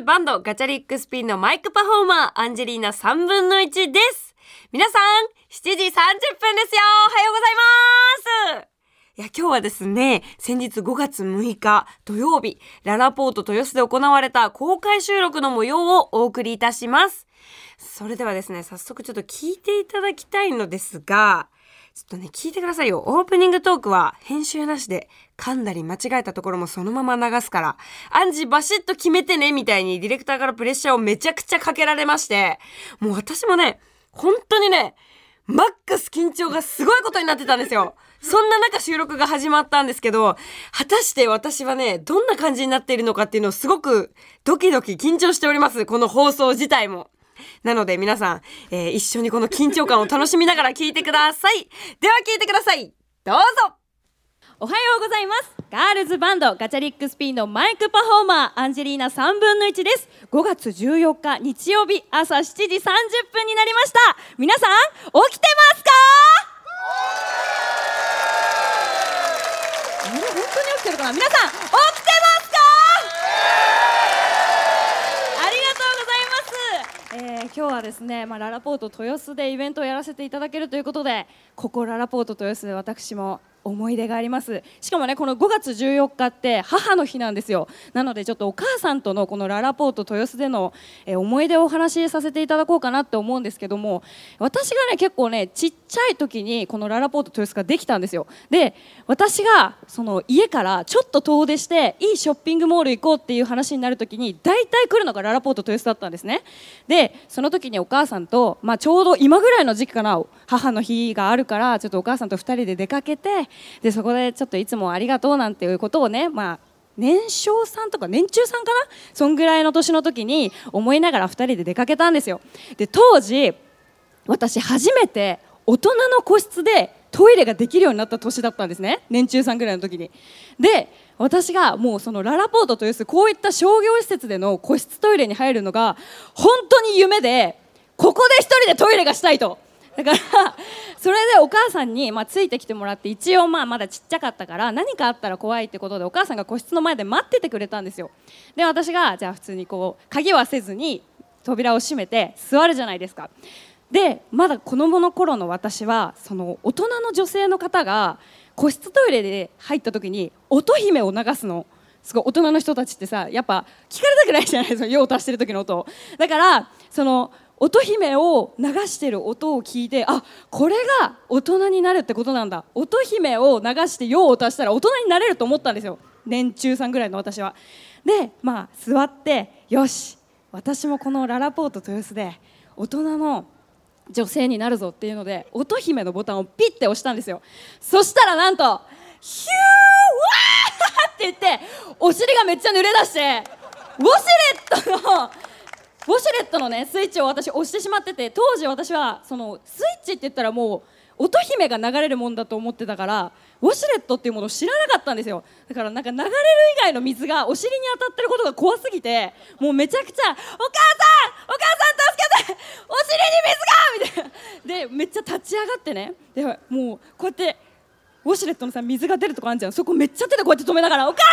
バンドガチャリックスピンのマイクパフォーマーアンジェリーナ3分の1です。皆さん7時30分です。よおはようございます。いや、今日はですね、先日5月6日土曜日、ララポート豊洲で行われた公開収録の模様をお送りいたします。それではですね、早速ちょっと聞いていただきたいのですが、ちょっとね、聞いてくださいよ。オープニングトークは編集なしで噛んだり間違えたところもそのまま流すから、アンジバシッと決めてね、みたいにディレクターからプレッシャーをめちゃくちゃかけられまして、もう私もね、本当にね、マックス緊張がすごいことになってたんですよ。そんな中収録が始まったんですけど、果たして私はね、どんな感じになっているのかっていうのをすごくドキドキ緊張しております。この放送自体も。なので皆さん、えー、一緒にこの緊張感を楽しみながら聞いてください。では聞いてください。どうぞ。おはようございます。ガールズバンドガチャリックスピンのマイクパフォーマーアンジェリーナ3分の1です。5月14日日曜日朝7時30分になりました。皆さん起きてますか？本当に起きてるかな？皆さん起きてえー、今日はですね、まあ、ララポート豊洲でイベントをやらせていただけるということでここララポート豊洲で私も思い出があります。しかもねこの5月14日って母の日なんですよ。なのでちょっとお母さんとのこのララポート豊洲での、思い出をお話しさせていただこうかなって思うんですけども私がね結構ねちっちゃい時にこのララポート豊洲ができたんですよ。で私がその家からちょっと遠出していいショッピングモール行こうっていう話になる時に大体来るのがララポート豊洲だったんですね。でその時にお母さんと、まあ、ちょうど今ぐらいの時期かな母の日があるからちょっとお母さんと2人で出かけてでそこでちょっといつもありがとうなんていうことをねまあ年少さんとか年中さんかな？そんぐらいの年の時に思いながら2人で出かけたんですよ。で当時私初めて大人の個室でトイレができるようになった年だったんですね。年中さんぐらいの時に。で私がもうそのララポートというこういった商業施設での個室トイレに入るのが本当に夢でここで一人でトイレがしたいと。だからそれでお母さんに、まあ、ついてきてもらって一応まあまだちっちゃかったから何かあったら怖いってことでお母さんが個室の前で待っててくれたんですよ。で私がじゃあ普通にこう鍵はせずに扉を閉めて座るじゃないですか。でまだ子供の頃の私はその大人の女性の方が個室トイレで入った時に音姫を流すの。すごい大人の人たちってさやっぱ聞かれたくないじゃないですか用を足してる時の音。だからその乙姫を流してる音を聞いてあこれが大人になるってことなんだ。乙姫を流して用を足したら大人になれると思ったんですよ。年中さんぐらいの私は。でまあ座ってよし私もこのララポート豊洲で大人の女性になるぞっていうので乙姫のボタンをピッて押したんですよ。そしたらなんとヒューわーって言ってお尻がめっちゃ濡れ出してウォシュレットのウォシュレットのねスイッチを私押してしまってて当時私はそのスイッチって言ったらもう乙姫が流れるもんだと思ってたからウォシュレットっていうものを知らなかったんですよだからなんか流れる以外の水がお尻に当たってることが怖すぎてもうめちゃくちゃ「お母さんお母さん助けてお尻に水が!」みたいなでめっちゃ立ち上がってねでもうこうやってウォシュレットのさ水が出るとこあるじゃん。そこめっちゃ手でこうやって止めながら「お母さ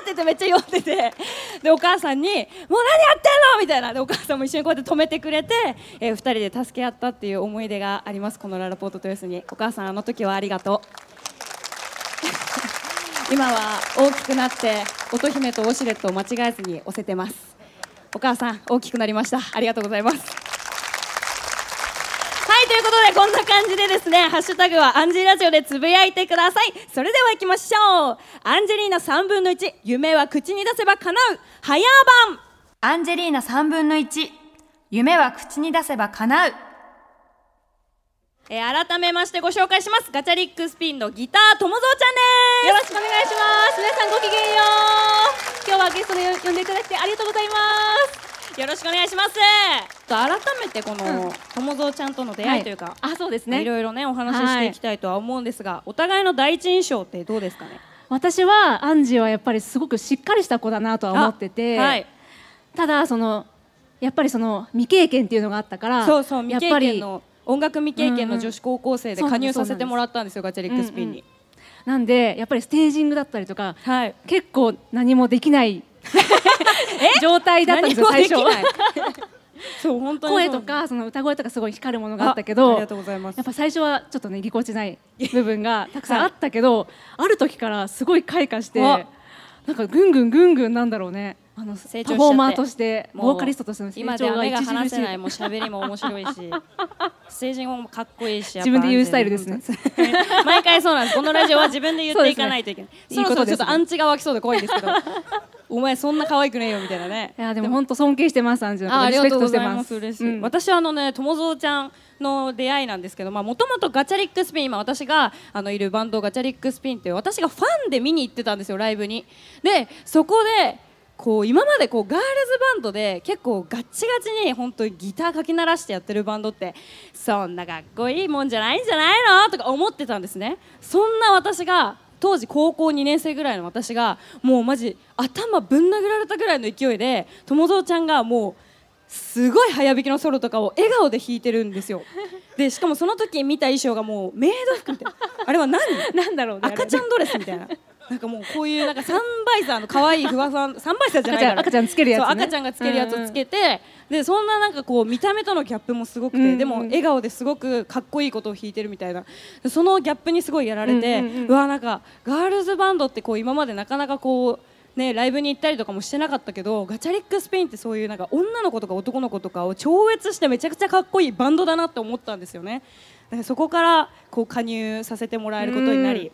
ん!」って言ってめっちゃ酔ってて。でお母さんに「もう何やってんの!」みたいな。でお母さんも一緒にこうやって止めてくれて、えー、2人で助け合ったっていう思い出があります。このララポート豊洲に。お母さんあの時はありがとう。今は大きくなって乙姫とウォシュレットを間違えずに押せてます。お母さん大きくなりました。ありがとうございます。いということでこんな感じでですねハッシュタグはアンジーラジオでつぶやいてください。それでは行きましょう。アンジェリーナ3分の1夢は口に出せば叶う。早番。アンジェリーナ3分の1夢は口に出せば叶う。えー、改めましてご紹介します。ガチャリックスピンのギター友蔵ちゃんです。よろしくお願いします。皆さんごきげんよう。今日はゲストで呼んでいただきありがとうございますよろしくお願いします。改めてこの友蔵ちゃんとの出会いというか、あそうですね。いろいろねお話ししていきたいとは思うんですが、お互いの第一印象ってどうですかね？私はアンジーはやっぱりすごくしっかりした子だなとは思ってて、はい、ただそのやっぱりその未経験っていうのがあったからそうそう未経験の音楽未経験の女子高校生で加入させてもらったんですよガチャリックスピンに。なんでやっぱりステージングだったりとか、はい、結構何もできない 状態だったんですよ最初 そう本当声とかその歌声とかすごい光るものがあったけどありがとうございます。やっぱ最初はちょっとねぎこちない 部分がたくさんあったけど、ある時からすごい開花してあなんかぐんぐんぐんぐんなんだろうねあの成長パフォーマーとしてボーカリストとしての成今では目が長が著しい離せない。もう 喋りも面白いし。ステージもかっこいいし自分で言うスタイルですね。毎回そうなんです。このラジオは自分で言っていかないといけない。そね。そろそろちょっとアンチが湧きそうで怖いですけど。お前そんな可愛くねえよみたいなね。いやでも本当尊敬してますアンジュまます。す。嬉しい、うん。私はあのね友蔵ちゃんの出会いなんですけどもともとガチャリックスピン今私があのいるバンドガチャリックスピンって私がファンで見に行ってたんですよライブに。でそこでこう今までこうガールズバンドで結構ガッチガチに本当にギターかき鳴らしてやってるバンドってそんなかっこいいもんじゃないんじゃないのとか思ってたんですね。そんな私が当時高校2年生ぐらいの私がもうマジ頭ぶん殴られたぐらいの勢いで友蔵ちゃんがもうすごい早弾きのソロとかを笑顔で弾いてるんですよ。でしかもその時見た衣装がもうメイド服みたいな。あれは何？なんだろうね。赤ちゃんドレスみたいななんかもうこういうなんかサンバイザーの可愛いふわふわサンバイザーじゃないから。赤ちゃんつけるやつね。そう赤ちゃんがつけるやつをつけて、でそんななんかこう見た目とのギャップもすごくて、うん。うんでも笑顔ですごくかっこいいことを弾いてるみたいな。そのギャップにすごいやられて、ううんうん。うんわなんかガールズバンドってこう今までなかなかこうね、ライブに行ったりとかもしてなかったけどガチャリックスペインってそういうなんか女の子とか男の子とかを超越してめちゃくちゃかっこいいバンドだなって思ったんですよね。だからそこからこう加入させてもらえることになり、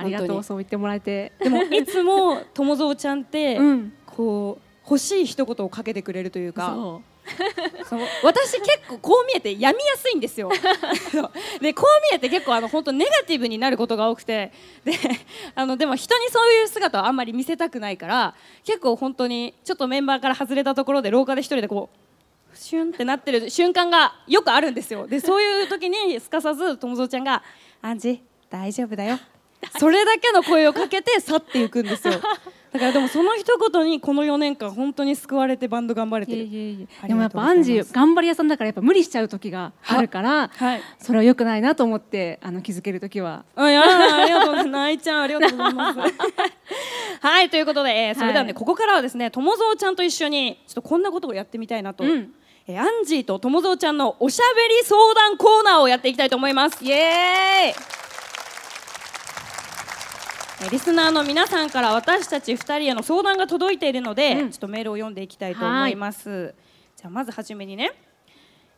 ありがとうそう言ってもらえて。でもいつも友蔵ちゃんって、うん。こう欲しい一言をかけてくれるというかそそう。私結構こう見えて病みやすいんですよ。でこう見えて結構あの本当ネガティブになることが多くて。であのでも人にそういう姿をあんまり見せたくないから結構本当にちょっとメンバーから外れたところで廊下で一人でこうシュンってなってる瞬間がよくあるんですよ。でそういう時にすかさず友蔵ちゃんが「アンジ大丈夫だよ」それだけの声をかけて去っていくんですよ。だからでもその一言にこの4年間本当に救われてバンド頑張れうてる。いえいえいえ。ありでもやっぱアンジー頑張り屋さんだからやっぱ無理しちゃう時があるからはい。それは良くないなと思ってあの気づける時は。あいやありがとうございます。泣いちゃんありがとうございます。はいということで、えーそれではね、はいここからはですね友蔵ちゃんと一緒にちょっとこんなことをやってみたいなと、うん。えーアンジーと友蔵ちゃんのおしゃべり相談コーナーをやっていきたいと思います。イエーイ。えーリスナーの皆さんから私たち2人への相談が届いているので、うん。ちょっとメールを読んでいきたいと思います。じゃあまずはじめにね、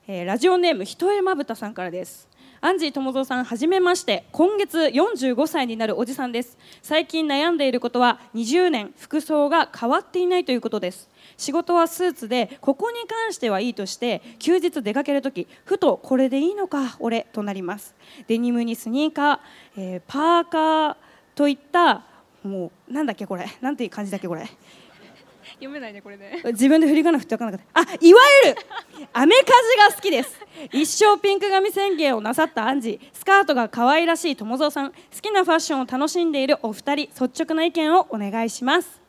えーラジオネームひとえまぶたさんからです。アンジー友蔵さんはじめまして。今月45歳になるおじさんです。最近悩んでいることは20年服装が変わっていないということです。仕事はスーツでここに関してはいいとして休日出かけるときふとこれでいいのか俺となります。デニムにスニーカー、えーパーカーといったもうなんだっけこれ。なんていう感じだっけこれ。読めないねこれね。自分で振り仮名振って分からなかったあいわゆるアメカジが好きです。一生ピンク髪宣言をなさったアンジー。スカートが可愛らしい友蔵さん。好きなファッションを楽しんでいるお二人。率直な意見をお願いします。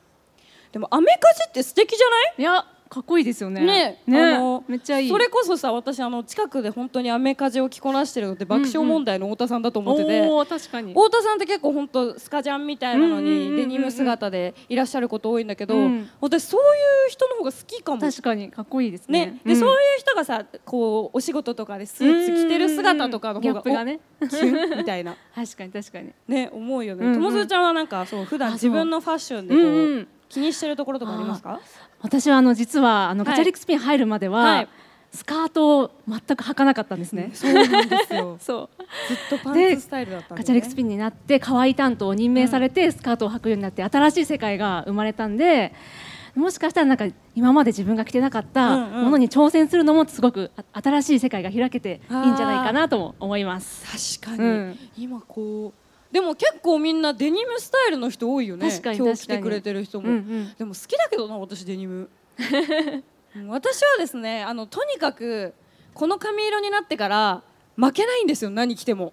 でもアメカジって素敵じゃない？いやかっこいいですよね。ねね。あのめっちゃいい。それこそさ私あの近くで本当にアメカジを着こなしてるのって爆笑問題の太田さんだと思ってて、おー確かに。太田さんって結構本当スカジャンみたいなのうんうんうんうん。にデニム姿でいらっしゃること多いんだけど、うん私そういう人の方が好きかも。確かにかっこいいですねね、で、そういう人がさこうお仕事とかでスーツ着てる姿とかのギ方がャップがね。おキュンみたいな。確かに確かに。ね思うよね。うんうん。ちゃんはなんかそう普段自分のファッションでこう、うんうん気にしてるところとかありますか？私はあの実はあのはい。ガチャリックスピン入るまでは、はい。スカートを全く履かなかったんですね、そうなんですよ。そう。ずっとパンツスタイルだったね。ガチャリックスピンになって可愛い担当を任命されてスカートを履くようになって新しい世界が生まれたんでもしかしたらなんか今まで自分が着てなかったものに挑戦するのもすごくあ新しい世界が開けていいんじゃないかなとも思います。確かに、うん。今こうでも結構みんなデニムスタイルの人多いよね。確かに今日来てくれてる人も、うんうん。でも好きだけどな私デニム。うん私はですねあのとにかくこの髪色になってから負けないんですよ何着ても。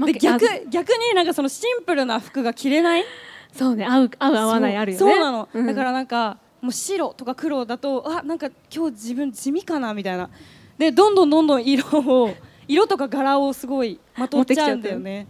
で逆あ逆になんかそのシンプルな服が着れない？そうね合う合う合わないあるよね。そうそうなの、うん。だからなんかもう白とか黒だとあなんか今日自分地味かなみたいな。でどんどんどんどん色を色とか柄をすごいまとっちゃうんだよね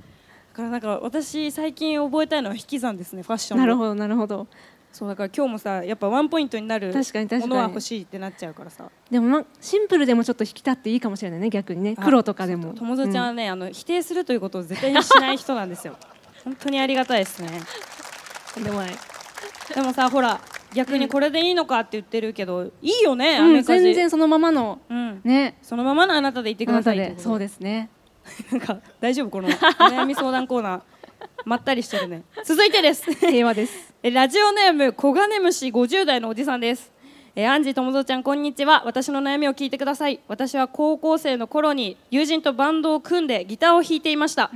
だからなんか私最近覚えたいのは引き算ですねファッションの。なるほどなるほど。そうだから今日もさやっぱワンポイントになるものは欲しいってなっちゃうからさ。でも、ま、シンプルでもちょっと引き立っていいかもしれないね逆にね。黒とかでも。友蔵ちゃんはね、あの否定するということを絶対にしない人なんですよ。本当にありがたいですね。うんでもない。でもさほら逆にこれでいいのかって言ってるけど、いいよね、アうん全然そのままの。うん、ね。そのままのあなたで言ってくださいそうでですね なんか大丈夫このお悩み相談コーナー。まったりしてるね。続いてです。平和です。えラジオネーム小金虫50代のおじさんですえアンジー友蔵ちゃんこんにちは。私の悩みを聞いてください。私は高校生の頃に友人とバンドを組んでギターを弾いていました、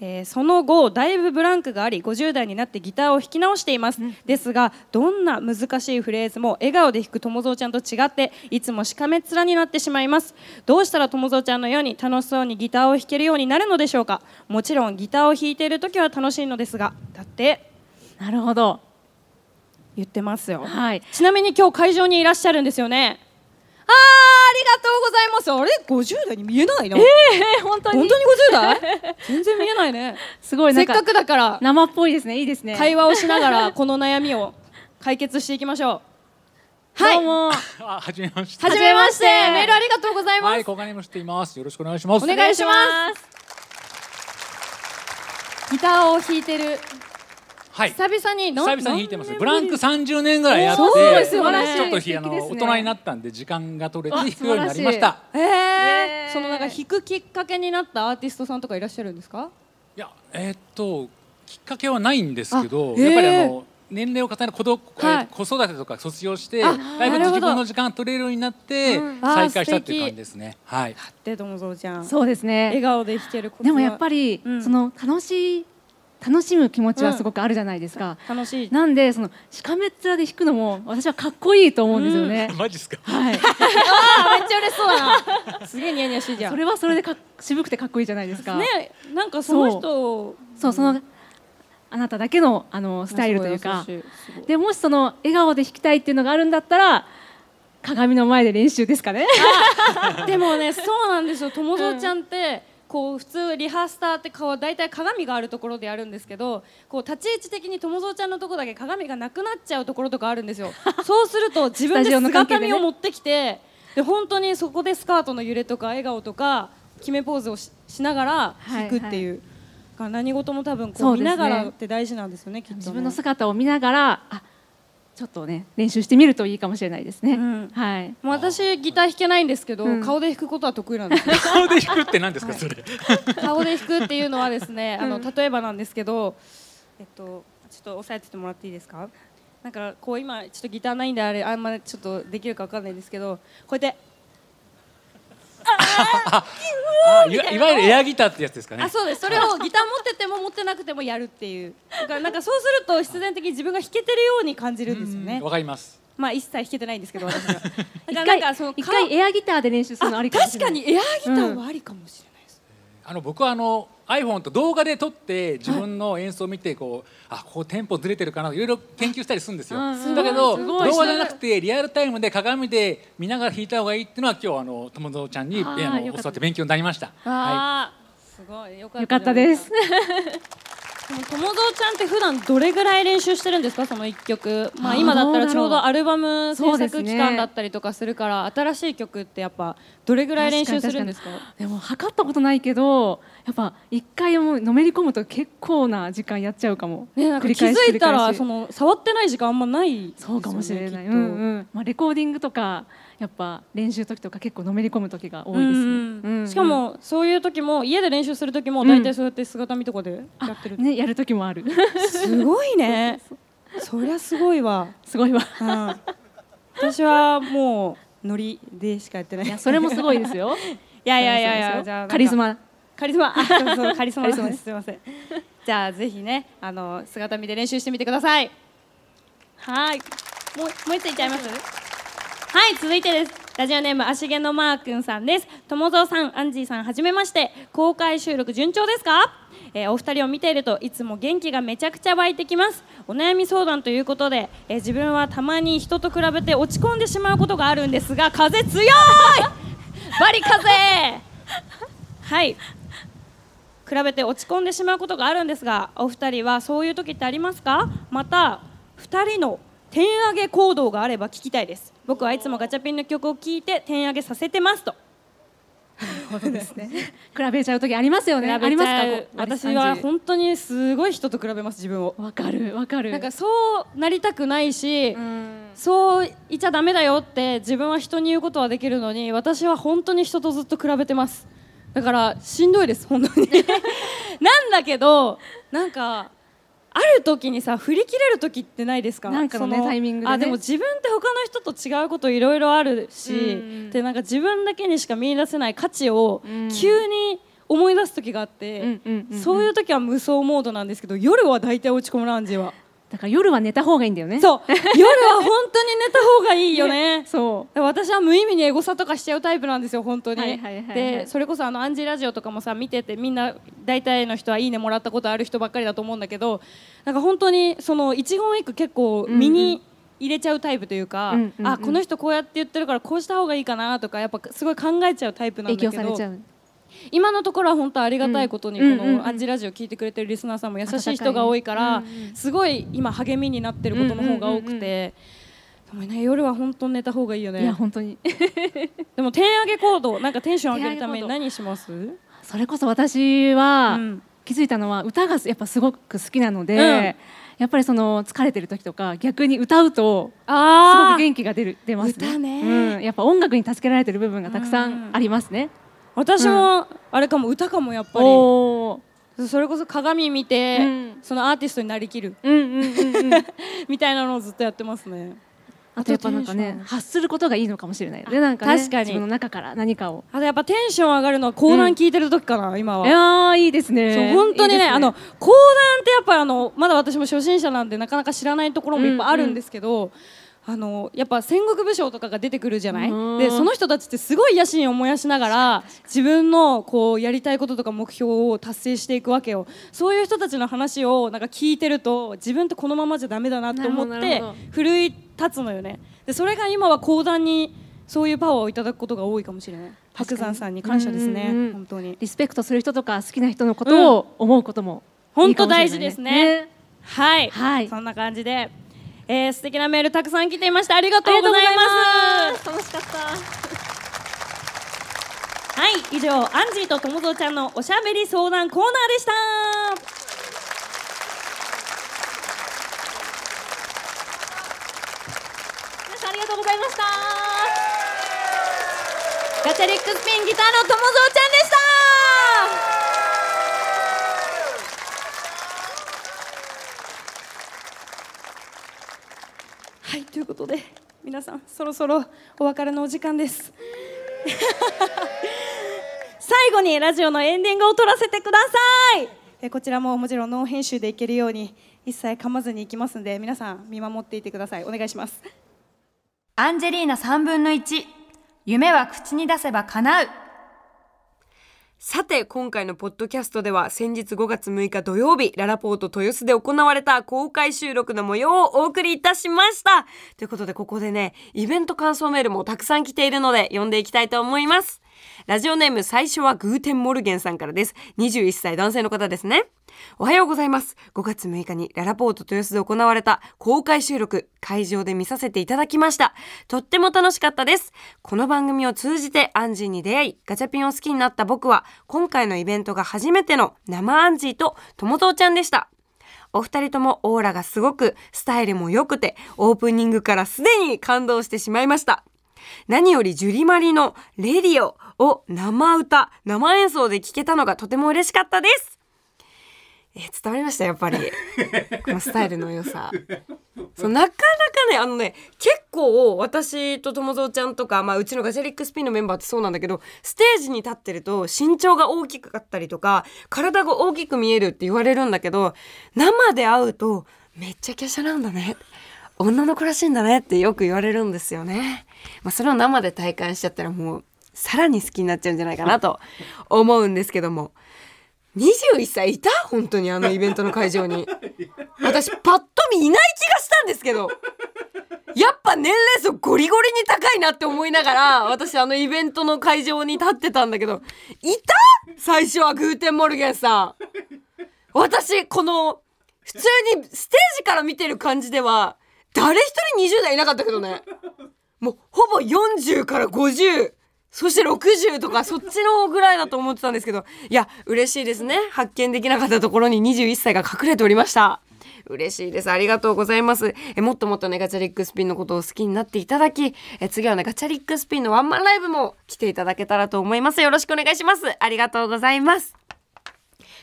えーその後だいぶブランクがあり50代になってギターを弾き直しています、ですがどんな難しいフレーズも笑顔で弾く友蔵ちゃんと違っていつもしかめっ面になってしまいます。どうしたら友蔵ちゃんのように楽しそうにギターを弾けるようになるのでしょうか。もちろんギターを弾いている時は楽しいのですが。だって。なるほど言ってますよ。はい。ちなみに今日会場にいらっしゃるんですよね。あーありがとうございます。あれ？50代に見えないな、えー、本当に。本当に50代？全然見えないね。すごいなんかせっかくだから。生っぽいですね。いいですね。会話をしながらこの悩みを解決していきましょう。はい。どうも。あ、はじめまして。はじめまして。はじめまして。メールありがとうございます、はい、小金もしています。よろしくお願いします。お願いします。ギターを弾いてるはい。久々に久々に弾いてます。ブランク30年ぐらいやって、そうですよねちょっとひあのね大人になったんで時間が取れてあ弾くようになりました。ええー。ー、そのなんか弾くきっかけになったアーティストさんとかいらっしゃるんですか？いや、えーっときっかけはないんですけど、あへーやっぱりあの年齢を重ねる子ど、えーはい。子育てとか卒業して、あだいぶ自分の時間取れるようになって、うん。再開したっていう感じですね。はい。で友蔵ちゃん。そうですね。笑顔で弾けることでもやっぱり、うん。その楽しい楽しむ気持ちはすごくあるじゃないですか、楽しい。なんでそのしかめっ面で弾くのも私はかっこいいと思うんですよね、マジですか？はい。あーめっちゃ嬉しそうだな。すげえニヤニヤしてんじゃんそれはそれでかっ渋くてかっこいいじゃないですか。ねなんかその人そう。そのあなただけのあのスタイルというか。でもしその笑顔で弾きたいっていうのがあるんだったら鏡の前で練習ですかね。でもねそうなんですよ。友蔵ちゃんって、こう普通リハースターって顔大体鏡があるところでやるんですけどこう立ち位置的に友蔵ちゃんのところだけ鏡がなくなっちゃうところとかあるんですよ。そうすると自分で姿見を持ってきてで本当にそこでスカートの揺れとか笑顔とか決めポーズをししながら弾くっていう、だから何事も多分こそう見ながらって大事なんですよねきっとね。自分の姿を見ながらあちょっとね練習してみるといいかもしれないですね、うん。はい。もう私ギター弾けないんですけど、うん。顔で弾くことは得意なんですよ。顔で弾くって何ですか、それ。顔で弾くっていうのはですね、あのうん例えばなんですけど、えっとちょっと押さえててもらっていいですか？なんかこう今ちょっとギターないんであれあんまりちょっとできるかわかんないんですけど、こうやって、あいわいわゆるエアギターってやつですかねあ。そうです。それをギター持ってても持ってなくてもやるっていう。だからなんかそうすると必然的に自分が弾けてるように感じるんですよねわ。かります。まあ一切弾けてないんですけど私は。だか一らなん回かその一回エアギターで練習するのありかもしれない確かにエアギターはありかもしれない。あの僕はあの iPhone と動画で撮って自分の演奏を見てこうあここテンポずれてるかないろいろ研究したりするんですよ。うん。だけど動画じゃなくてリアルタイムで鏡で見ながら弾いた方がいいっていうのは今日あの友蔵ちゃんにあの教わって勉強になりました。はああ、すごい。よかったです。友蔵ちゃんって普段どれぐらい練習してるんですか？その一曲。まあ今だったらちょうどアルバム制作期間だったりとかするから、新しい曲ってやっぱどれぐらい練習するんですか？でも測ったことないけどやっぱ一回もうのめり込むと結構な時間やっちゃうかも、ねなんか気づいたらその触ってない時間あんまないね、そうかもしれない、うんうんまあ、レコーディングとかやっぱ練習時とか結構のめり込む時が多いですね、うんうん。うん。うんしかもそういう時も家で練習する時も大体そうやって姿見とかでやってる、ねやる時もある。すごいね。そりゃすごいわ、すごいわ。うん、私はもうノリでしかやってない。いやそれもすごいですよ。いやいやいやいやじゃカリスマカリスマあそうそうカリスマカリスマです。すみません。じゃあぜひねあの姿見で練習してみてください。はい。もうもう一ついっちゃいます？はい続いてです。ラジオネーム足毛のマー君さんです。友蔵さんアンジーさんはじめまして。公開収録順調ですか？えーお二人を見ているといつも元気がめちゃくちゃ湧いてきます。お悩み相談ということで、えー自分はたまに人と比べて落ち込んでしまうことがあるんですが風強い！バリ風！はい比べて落ち込んでしまうことがあるんですがお二人はそういう時ってありますか？また2人の点上げ行動があれば聞きたいです僕はいつもガチャピンの曲を聴いて点上げさせてますとほどですね。比べちゃう時ありますよね。ありますか？私は本当にすごい人と比べます自分を。わかるわかる。なんかそうなりたくないし、そういちゃダメだよって自分は人に言うことはできるのに、私は本当に人とずっと比べてます。だからしんどいです本当に。なんだけどなんか。ある時にさ振り切れる時ってないですか？なんかのねタイミングで、ね、あでも自分って他の人と違うこといろいろあるし、うん、でなんか自分だけにしか見出せない価値を急に思い出す時があって、そういう時は無双モードなんですけど夜は大体落ち込むランジは。だから夜は寝た方がいいんだよね。そう。夜は本当に寝た方がいいよね。ね、そう。私は無意味にエゴサとかしちゃうタイプなんですよ本当に、はいはいはいはい、でそれこそあのアンジーラジオとかもさ見ててみんな大体の人はいいねもらったことある人ばっかりだと思うんだけどなんか本当にその一言一句結構身に入れちゃうタイプというか、うんうん、あこの人こうやって言ってるからこうした方がいいかなとかやっぱすごい考えちゃうタイプなんだけど今のところは本当ありがたいことにこの「アンジラジオ」聞いてくれてるリスナーさんも優しい人が多いからすごい今励みになってることの方が多くて。でもね、夜は本当寝た方がいいよね。いや本当に。でも点上げ行動なんかテンション上げるために何します？それこそ私は、気づいたのは歌がやっぱすごく好きなので、うん、やっぱりその疲れてる時とか逆に歌うとすごく元気が出る出ますね。ねうん、やっぱ音楽に助けられてる部分がたくさんありますね。私もあれかも歌かもやっぱり。それこそ鏡見て、うん、そのアーティストになりきる、みたいなのをずっとやってますね。あとやっぱなんかね発することがいいのかもしれないでなんか、ね、確かに。自分の中から何かを。あとやっぱテンション上がるのは講談聞いてる時かな、うん、今は。いやいいですね。本当にね、ね、あの講談ってやっぱあのまだ私も初心者なんでなかなか知らないところもいっぱいあるんですけど、うんうんあのやっぱ戦国武将とかが出てくるじゃない？でその人たちってすごい野心を燃やしながら自分のこうやりたいこととか目標を達成していくわけよ。そういう人たちの話をなんか聞いてると自分ってこのままじゃだめだなと思って奮い立つのよね。でそれが今は講談にそういうパワーをいただくことが多いかもしれない。白山さんに感謝ですね本当に。リスペクトする人とか好きな人のことを思うことも本当大事ですね、はい、はい、そんな感じでえー、素敵なメールたくさん来ていましたありがとうございます。楽しかった。はい以上アンジーとともぞちゃんのおしゃべり相談コーナーでした。皆さんありがとうございました。ガチャリックスピンギターのともぞちゃんでした。はいということで皆さんそろそろお別れのお時間です。最後にラジオのエンディングを撮らせてください。えこちらももちろんノー編集でいけるように一切噛まずにいきますんで皆さん見守っていてください。お願いします。アンジェリーナ3分の1夢は口に出せば叶う。さて、今回のポッドキャストでは先日5月6日土曜日、ららぽーと豊洲で行われた公開収録の模様をお送りいたしました。ということで、ここでね、イベント感想メールもたくさん来ているので、読んでいきたいと思います。ラジオネーム最初はグーテンモルゲンさんからです。21歳男性の方ですね。おはようございます。5月6日にララポート豊洲で行われた公開収録、会場で見させていただきました。とっても楽しかったです。この番組を通じてアンジーに出会い、ガチャピンを好きになった僕は、今回のイベントが初めての生アンジーとともとうちゃんでした。お二人ともオーラがすごく、スタイルも良くて、オープニングからすでに感動してしまいました。何よりジュリマリのレディオを生歌、生演奏で聴けたのがとても嬉しかったです。え伝わりましたやっぱり このスタイルの良さそうなかなかねあのね結構私と友蔵ちゃんとか、まあ、うちのガジェリックスピンのメンバーってそうなんだけどステージに立ってると身長が大きかったりとか体が大きく見えるって言われるんだけど生で会うとめっちゃ華奢なんだね女の子らしいんだねってよく言われるんですよね。まあ、それを生で体感しちゃったらもうさらに好きになっちゃうんじゃないかなと思うんですけども。21歳いた？本当にあのイベントの会場に。私パッと見いない気がしたんですけど。やっぱ年齢層ゴリゴリに高いなって思いながら、私あのイベントの会場に立ってたんだけど、いた？最初はグーテンモルゲンさん。私、この、普通にステージから見てる感じでは、誰一人20代いなかったけどねもうほぼ40から50そして60とかそっちのぐらいだと思ってたんですけどいや嬉しいですね。発見できなかったところに21歳が隠れておりました。嬉しいです。ありがとうございます。えもっともっとねガチャリックスピンのことを好きになっていただきえ次はねガチャリックスピンのワンマンライブも来ていただけたらと思います。よろしくお願いします。ありがとうございます。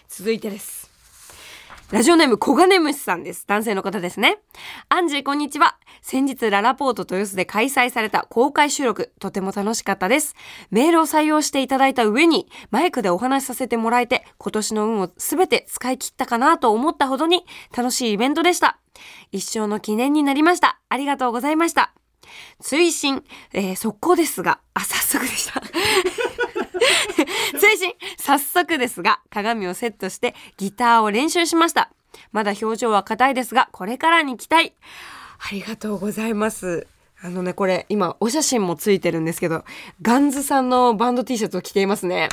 続いてです。ラジオネーム小金虫さんです。男性の方ですね。アンジーこんにちは。先日ララポート豊洲で開催された公開収録、とても楽しかったです。メールを採用していただいた上に、マイクでお話しさせてもらえて、今年の運をすべて使い切ったかなと思ったほどに楽しいイベントでした。一生の記念になりました。ありがとうございました。追伸、えー、速攻ですが、あ、早速でした。追伸、早速ですが、鏡をセットしてギターを練習しました。まだ表情は硬いですが、これからに期待。ありがとうございます。あのね、これ今お写真もついてるんですけど、ガンズさんのバンド T シャツを着ていますね。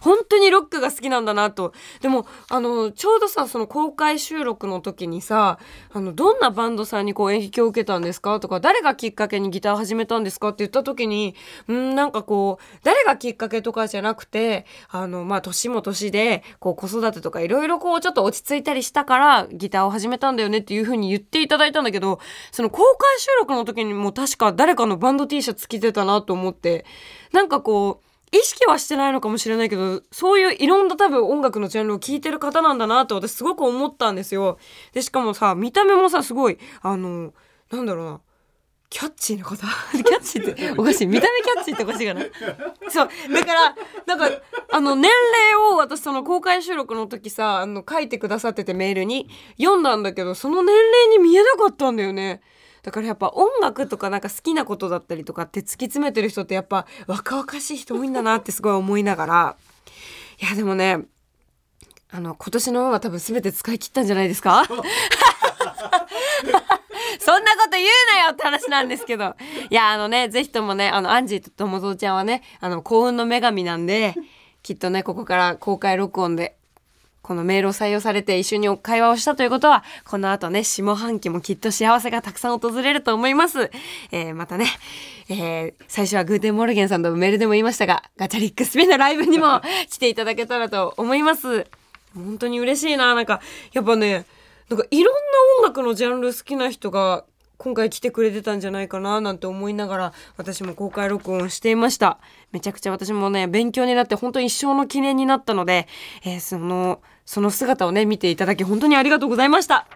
本当にロックが好きなんだなと。でも、あの、ちょうどさ、その公開収録の時にさ、あの、どんなバンドさんにこう影響を受けたんですか？とか、誰がきっかけにギター始めたんですか？って言った時に、うん、なんかこう、誰がきっかけとかじゃなくて、あの、まあ、年も年で、こう、子育てとかいろいろこう、ちょっと落ち着いたりしたから、ギターを始めたんだよねっていう風に言っていただいたんだけど、その公開収録の時にも確か誰かのバンド T シャツ着てたなと思って、なんかこう、意識はしてないのかもしれないけど、そういういろんな多分音楽のジャンルを聴いてる方なんだなと私すごく思ったんですよ。で、しかもさ、見た目もさ、すごい、あの、なんだろうな。キャッチーな方？キャッチーっておかしい。見た目キャッチーっておかしいかな。そう。だからなんかあの年齢を私その公開収録の時さあの書いてくださっててメールに読んだんだけどその年齢に見えなかったんだよね。だからやっぱ音楽とかなんか好きなことだったりとかって突き詰めてる人ってやっぱ若々しい人多いんだなってすごい思いながらいやでもねあの今年の運は多分全て使い切ったんじゃないですか？そんなこと言うなよって話なんですけど。いや、あのね、ぜひともね、あの、アンジーと友蔵ちゃんはね、あの、幸運の女神なんで、きっとね、ここから公開録音でこのメールを採用されて一緒にお会話をしたということは、この後ね、下半期もきっと幸せがたくさん訪れると思います。えー、またね、えー、最初はグーテンモルゲンさんとメールでも言いましたが、ガチャリックスピンのライブにも来ていただけたらと思います。本当に嬉しいな。なんか、やっぱね、なんかいろんな音楽のジャンル好きな人が今回来てくれてたんじゃないかななんて思いながら私も公開録音していましためちゃくちゃ私もね勉強になって本当に一生の記念になったので、えー、そのその姿をね、見ていただき本当にありがとうございました。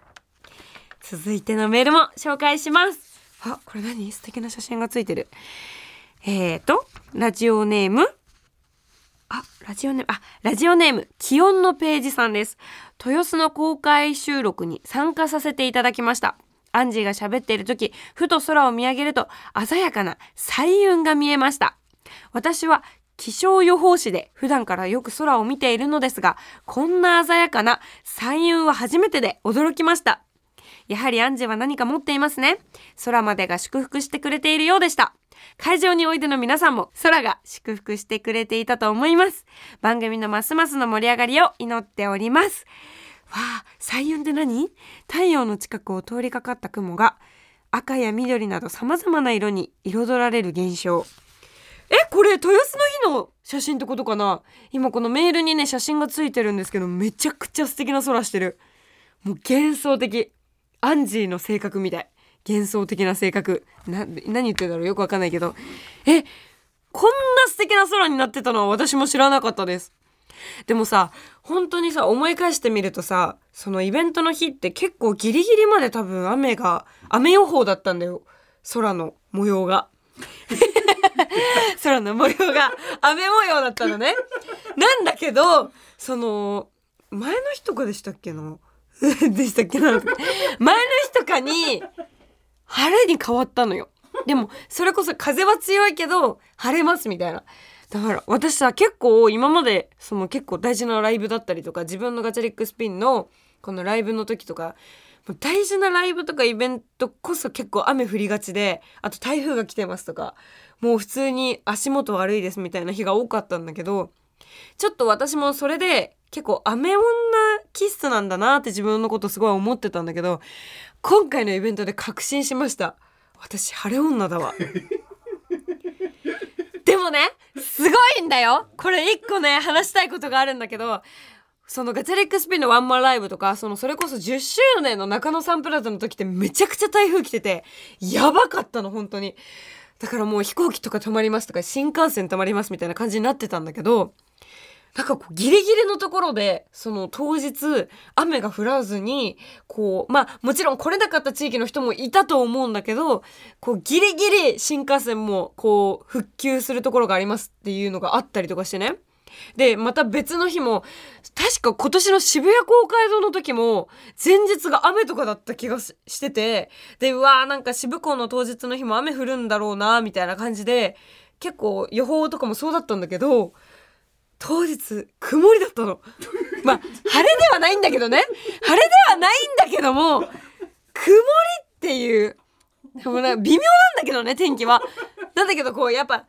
続いてのメールも紹介します。あ、これ何？素敵な写真がついてる。えーと、ラジオネームあ、ラジオネーム、あ、ラジオネーム、気温のページさんです。豊洲の公開収録に参加させていただきました。アンジーが喋っている時、ふと空を見上げると、鮮やかな彩雲が見えました。私は気象予報士で普段からよく空を見ているのですが、こんな鮮やかな彩雲は初めてで驚きました。やはりアンジェは何か持っていますね。空までが祝福してくれているようでした。会場においでの皆さんも空が祝福してくれていたと思います。番組のますますの盛り上がりを祈っております。わあ、彩雲って何？太陽の近くを通りかかった雲が赤や緑など様々な色に彩られる現象。えこれ豊洲の日の写真ってことかな？今このメールにね写真がついてるんですけどめちゃくちゃ素敵な空してる。もう幻想的。アンジーの性格みたい。幻想的な性格。な何言ってんだろう？よくわかんないけど。えこんな素敵な空になってたのは私も知らなかったです。でもさ本当にさ思い返してみるとさそのイベントの日って結構ギリギリまで多分雨が雨予報だったんだよ。空の模様が。空の模様が雨模様だったのね。なんだけど、その、前の日とかでしたっけな でしたっけな？前の日とかに、晴れに変わったのよ。でも、それこそ風は強いけど、晴れますみたいな。だから私さ結構今までその結構大事なライブだったりとか自分のガチャリックスピンのこのライブの時とか大事なライブとかイベントこそ結構雨降りがちであと台風が来てますとかもう普通に足元悪いですみたいな日が多かったんだけどちょっと私もそれで結構雨女気質なんだなって自分のことすごい思ってたんだけど今回のイベントで確信しました。私晴れ女だわ。でもねすごいんだよ。これ一個ね話したいことがあるんだけどそのガチャリックスピンのワンマンライブとかそのそれこそ10周年の中野サンプラザの時ってめちゃくちゃ台風来ててやばかったの本当に。だからもう飛行機とか止まりますとか新幹線止まりますみたいな感じになってたんだけどなんかこうギリギリのところでその当日雨が降らずにこうまあもちろん来れなかった地域の人もいたと思うんだけどこうギリギリ新幹線もこう復旧するところがありますっていうのがあったりとかしてね。でまた別の日も確か今年の渋谷公会堂の時も前日が雨とかだった気がしててでうわーなんか渋港の当日の日も雨降るんだろうなみたいな感じで結構予報とかもそうだったんだけど当日曇りだったの。まあ晴れではないんだけどね晴れではないんだけども曇りっていう微妙なんだけどね天気は。なんだけどこうやっぱ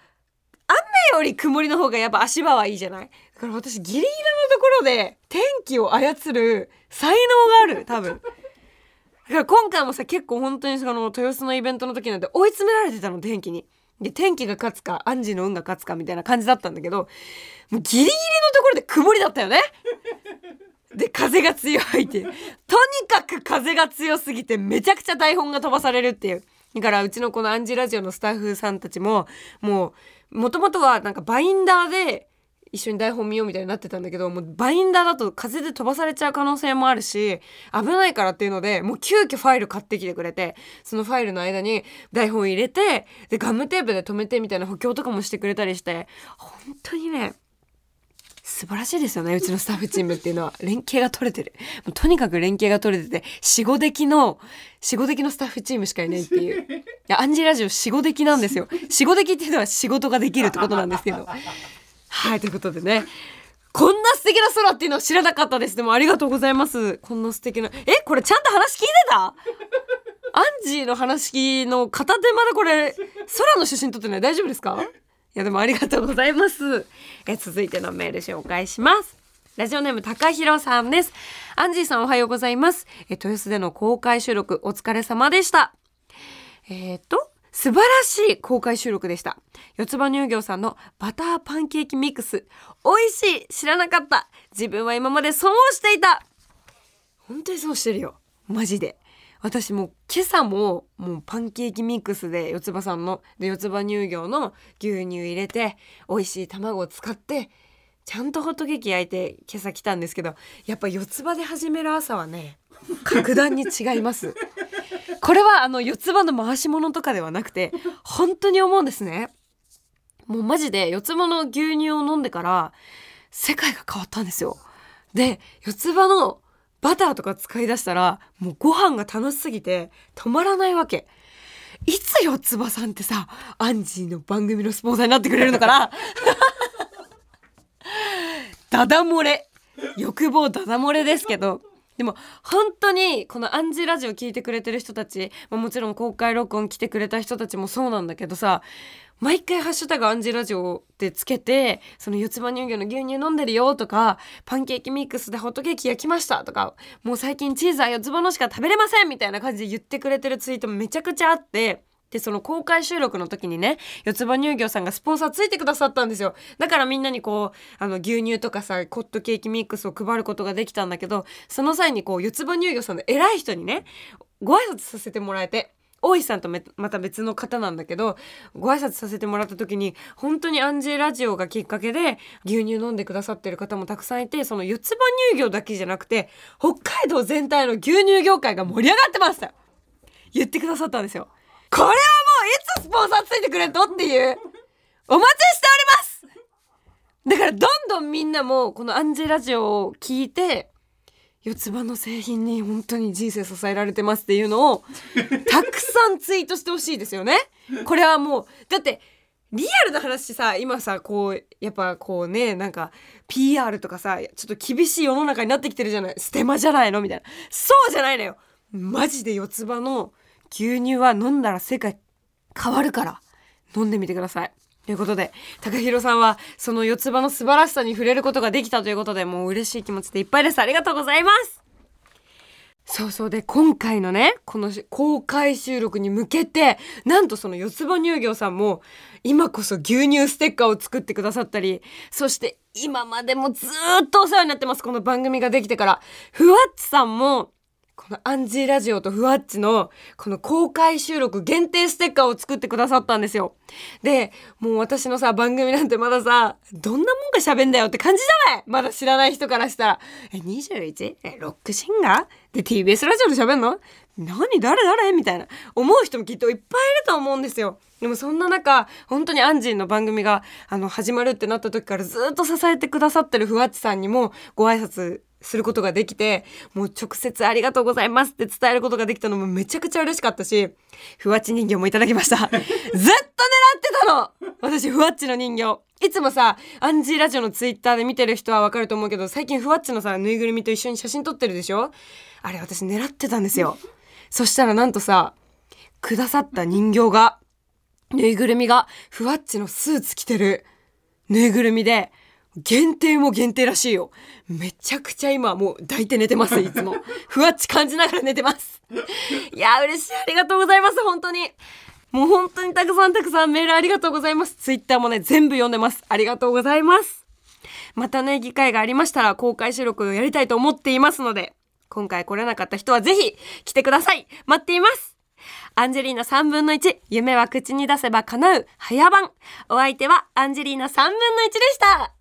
雨より曇りの方がやっぱ足場はいいじゃない？だから私ギリギリのところで天気を操る才能がある多分。だから今回もさ結構本当にその豊洲のイベントの時なんて追い詰められてたの天気に。で天気が勝つかアンジーの運が勝つかみたいな感じだったんだけどもうギリギリのところで曇りだったよね。で風が強いってとにかく風が強すぎてめちゃくちゃ台本が飛ばされるっていうだからうちのこのアンジーラジオのスタッフさんたちももうもともとはなんかバインダーで一緒に台本見ようみたいになってたんだけどもうバインダーだと風で飛ばされちゃう可能性もあるし危ないからっていうのでもう急遽ファイル買ってきてくれてそのファイルの間に台本入れてでガムテープで止めてみたいな補強とかもしてくれたりして本当にね素晴らしいですよねうちのスタッフチームっていうのは。連携が取れてる。もうとにかく連携が取れてて四五出来の四五出来のスタッフチームしかいないっていう。いやアンジェラジオ四五出来なんですよ。四五出来っていうのは仕事ができるってことなんですけど。はいということでね。こんな素敵な空っていうのは知らなかったです。でもありがとうございます。こんな素敵なえこれちゃんと話聞いてた？アンジーの話の片手までこれ空の写真撮ってない？大丈夫ですか？いいやでもありがとうございます。え続いてのメール紹介します。ラジオネーム高弘さんです。アンジーさんおはようございます。え豊洲での公開収録お疲れ様でした。えー、っと素晴らしい公開収録でした。四つ葉乳業さんのバターパンケーキミックス。美味しい。知らなかった。自分は今まで損をしていた。本当に損してるよ。マジで。私も今朝ももうパンケーキミックスで四つ葉さんので四つ葉乳業の牛乳入れて美味しい卵を使ってちゃんとホットケーキ焼いて今朝来たんですけどやっぱ四つ葉で始める朝はね格段に違います。これはあの四つ葉の回し物とかではなくて本当に思うんですね。もうマジで四つ葉の牛乳を飲んでから世界が変わったんですよ。で四つ葉のバターとか使い出したらもうご飯が楽しすぎて止まらないわけ。いつよつばさんってさアンジーの番組のスポンサーになってくれるのかな？ダダ漏れ。欲望ダダ漏れですけど。でも本当にこのアンジーラジオ聞いてくれてる人たち、もちろん公開録音来てくれた人たちもそうなんだけどさ毎回「ハッシュタグアンジーラジオ」ってつけてその四つ葉乳業の牛乳飲んでるよとかパンケーキミックスでホットケーキ焼きましたとかもう最近チーズは四つ葉のしか食べれませんみたいな感じで言ってくれてるツイートめちゃくちゃあってでその公開収録の時にね四つ葉乳業さんがスポンサーついてくださったんですよ。だからみんなにこうあの牛乳とかさホットケーキミックスを配ることができたんだけどその際にこう四つ葉乳業さんの偉い人にねご挨拶させてもらえて大石さんとまた別の方なんだけどご挨拶させてもらった時に本当にアンジェラジオがきっかけで牛乳飲んでくださってる方もたくさんいてその四つ葉乳業だけじゃなくて北海道全体の牛乳業界が盛り上がってました。言ってくださったんですよ。これはもういつスポンサーついてくれとっていう。お待ちしております。だからどんどんみんなもこのアンジェラジオを聞いて四つ葉の製品に本当に人生支えられてますっていうのをたくさんツイートしてほしいですよね。これはもうだってリアルな話さ今さこうやっぱこうねなんか PR とかさちょっと厳しい世の中になってきてるじゃない。ステマじゃないの？みたいな。そうじゃないのよ。マジで四つ葉の牛乳は飲んだら世界変わるから飲んでみてくださいということで、高弘さんはその四つ葉の素晴らしさに触れることができたということで、もう嬉しい気持ちでいっぱいです。ありがとうございます。そうそうで、今回のね、この公開収録に向けて、なんとその四つ葉乳業さんも、今こそ牛乳ステッカーを作ってくださったり、そして今までもずっとお世話になってます。この番組ができてから。ふわっちさんも、このアンジーラジオとふわっちのこの公開収録限定ステッカーを作ってくださったんですよ。で、もう私のさ、番組なんてまださ、どんなもんが喋んだよって感じじゃない？まだ知らない人からしたら。え、21? え、ロックシンガー？で TBS ラジオで喋んの？何？誰？誰？みたいな思う人もきっといっぱいいると思うんですよ。でもそんな中、本当にアンジーの番組があの始まるってなった時からずっと支えてくださってるふわっちさんにもご挨拶することができて、もう直接ありがとうございますって伝えることができたのもめちゃくちゃ嬉しかったし、ふわっち人形もいただきました。ずっと狙ってたの私、ふわっちの人形。いつもさ、アンジーラジオのツイッターで見てる人はわかると思うけど、最近ふわっちのさ、ぬいぐるみと一緒に写真撮ってるでしょ？あれ私狙ってたんですよ。そしたらなんとさ、くださった人形が、ぬいぐるみが、ふわっちのスーツ着てるぬいぐるみで、限定も限定らしいよ。めちゃくちゃ今もう抱いて寝てます、いつも。ふわっち感じながら寝てます。いや、嬉しい。ありがとうございます、本当に。もう本当にたくさんたくさんメールありがとうございます。ツイッターもね、全部読んでます。ありがとうございます。またね、議会がありましたら公開収録をやりたいと思っていますので、今回来れなかった人はぜひ来てください。待っています。アンジェリーナ3分の1、夢は口に出せば叶う、早番。お相手はアンジェリーナ3分の1でした。